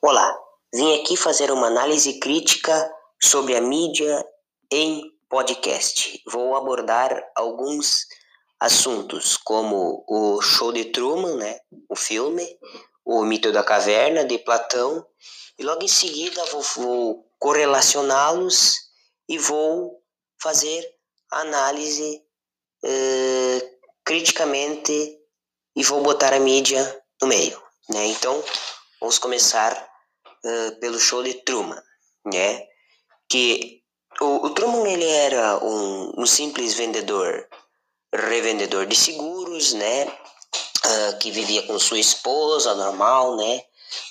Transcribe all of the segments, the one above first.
Olá, vim aqui fazer uma análise crítica sobre a mídia em podcast. Vou abordar alguns assuntos, como o Show de Truman, né, o filme, o Mito da Caverna, de Platão, e logo em seguida vou, vou correlacioná-los e vou fazer análise uh, criticamente e vou botar a mídia no meio. Né? Então, vamos começar uh, pelo show de Truman, né? Que o, o Truman ele era um, um simples vendedor, revendedor de seguros, né? Uh, que vivia com sua esposa, normal, né?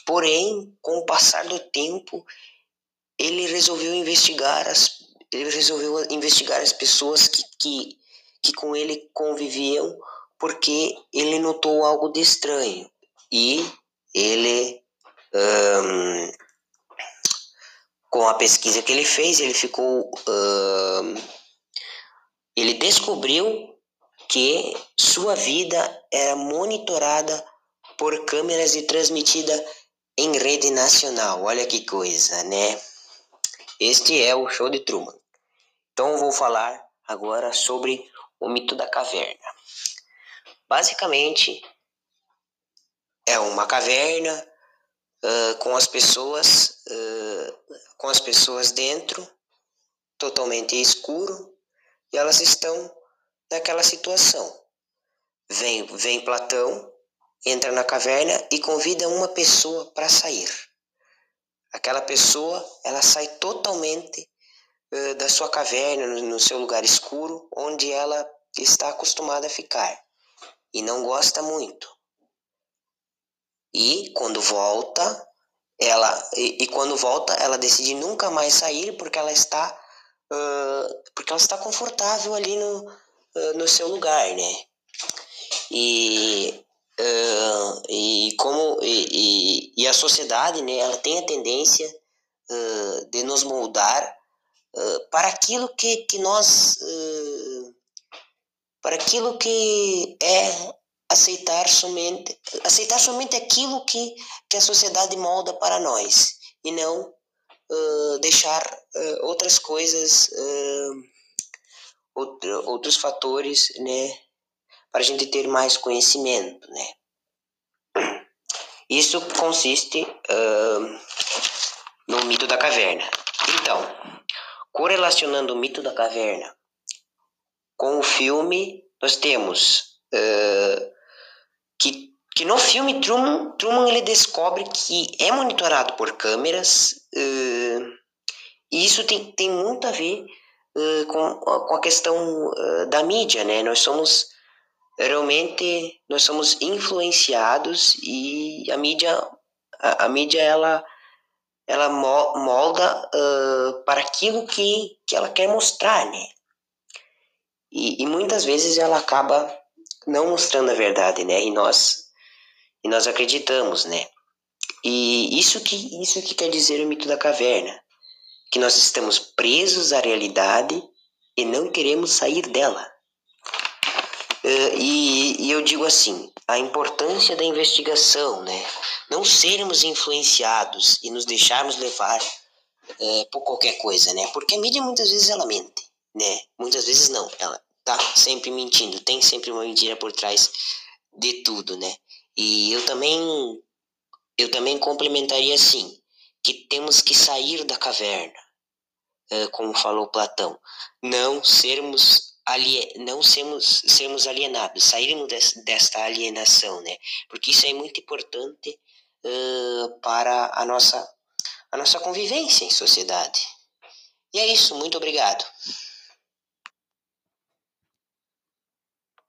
Porém, com o passar do tempo, ele resolveu investigar as ele resolveu investigar as pessoas que, que, que com ele conviviam porque ele notou algo de estranho e ele um, com a pesquisa que ele fez, ele ficou. Um, ele descobriu que sua vida era monitorada por câmeras e transmitida em rede nacional. Olha que coisa, né? Este é o show de Truman. Então vou falar agora sobre o mito da caverna. Basicamente, é uma caverna uh, com as pessoas uh, com as pessoas dentro totalmente escuro e elas estão naquela situação. Vem vem Platão entra na caverna e convida uma pessoa para sair. Aquela pessoa ela sai totalmente uh, da sua caverna no, no seu lugar escuro onde ela está acostumada a ficar e não gosta muito e quando volta, ela e, e, quando volta, ela decide nunca mais sair porque ela está uh, porque ela está confortável ali no, uh, no seu lugar, né? E uh, e como e, e, e, a sociedade, né? Ela tem a tendência de nos moldar para aquilo que, que nós para aquilo que é aceitar somente aceitar somente aquilo que, que a sociedade molda para nós e não uh, deixar uh, outras coisas uh, outro, outros fatores né para a gente ter mais conhecimento né. Isso consiste no mito da caverna. Então correlacionando o mito da caverna com o filme nós temos Uh, que, que no filme Truman, Truman ele descobre que é monitorado por câmeras uh, e isso tem, tem muito a ver uh, com, com a questão uh, da mídia, né? Nós somos realmente nós somos influenciados e a mídia a, a mídia ela ela molda para aquilo que, que ela quer mostrar, né? E, e muitas vezes ela acaba não mostrando a verdade, né? E nós e nós acreditamos, né? E isso que isso que quer dizer o mito da caverna, que nós estamos presos à realidade e não queremos sair dela. Uh, e, e eu digo assim, a importância da investigação, né? Não sermos influenciados e nos deixarmos levar uh, por qualquer coisa, né? Porque a mídia muitas vezes ela mente, né? Muitas vezes não, ela tá sempre mentindo, tem sempre uma mentira por trás de tudo, né? E eu também eu também complementaria assim, que temos que sair da caverna, como falou Platão, não sermos ali não sermos sermos alienados, sairmos desta alienação, né? Porque isso é muito importante uh, para a nossa a nossa convivência em sociedade. E é isso, muito obrigado.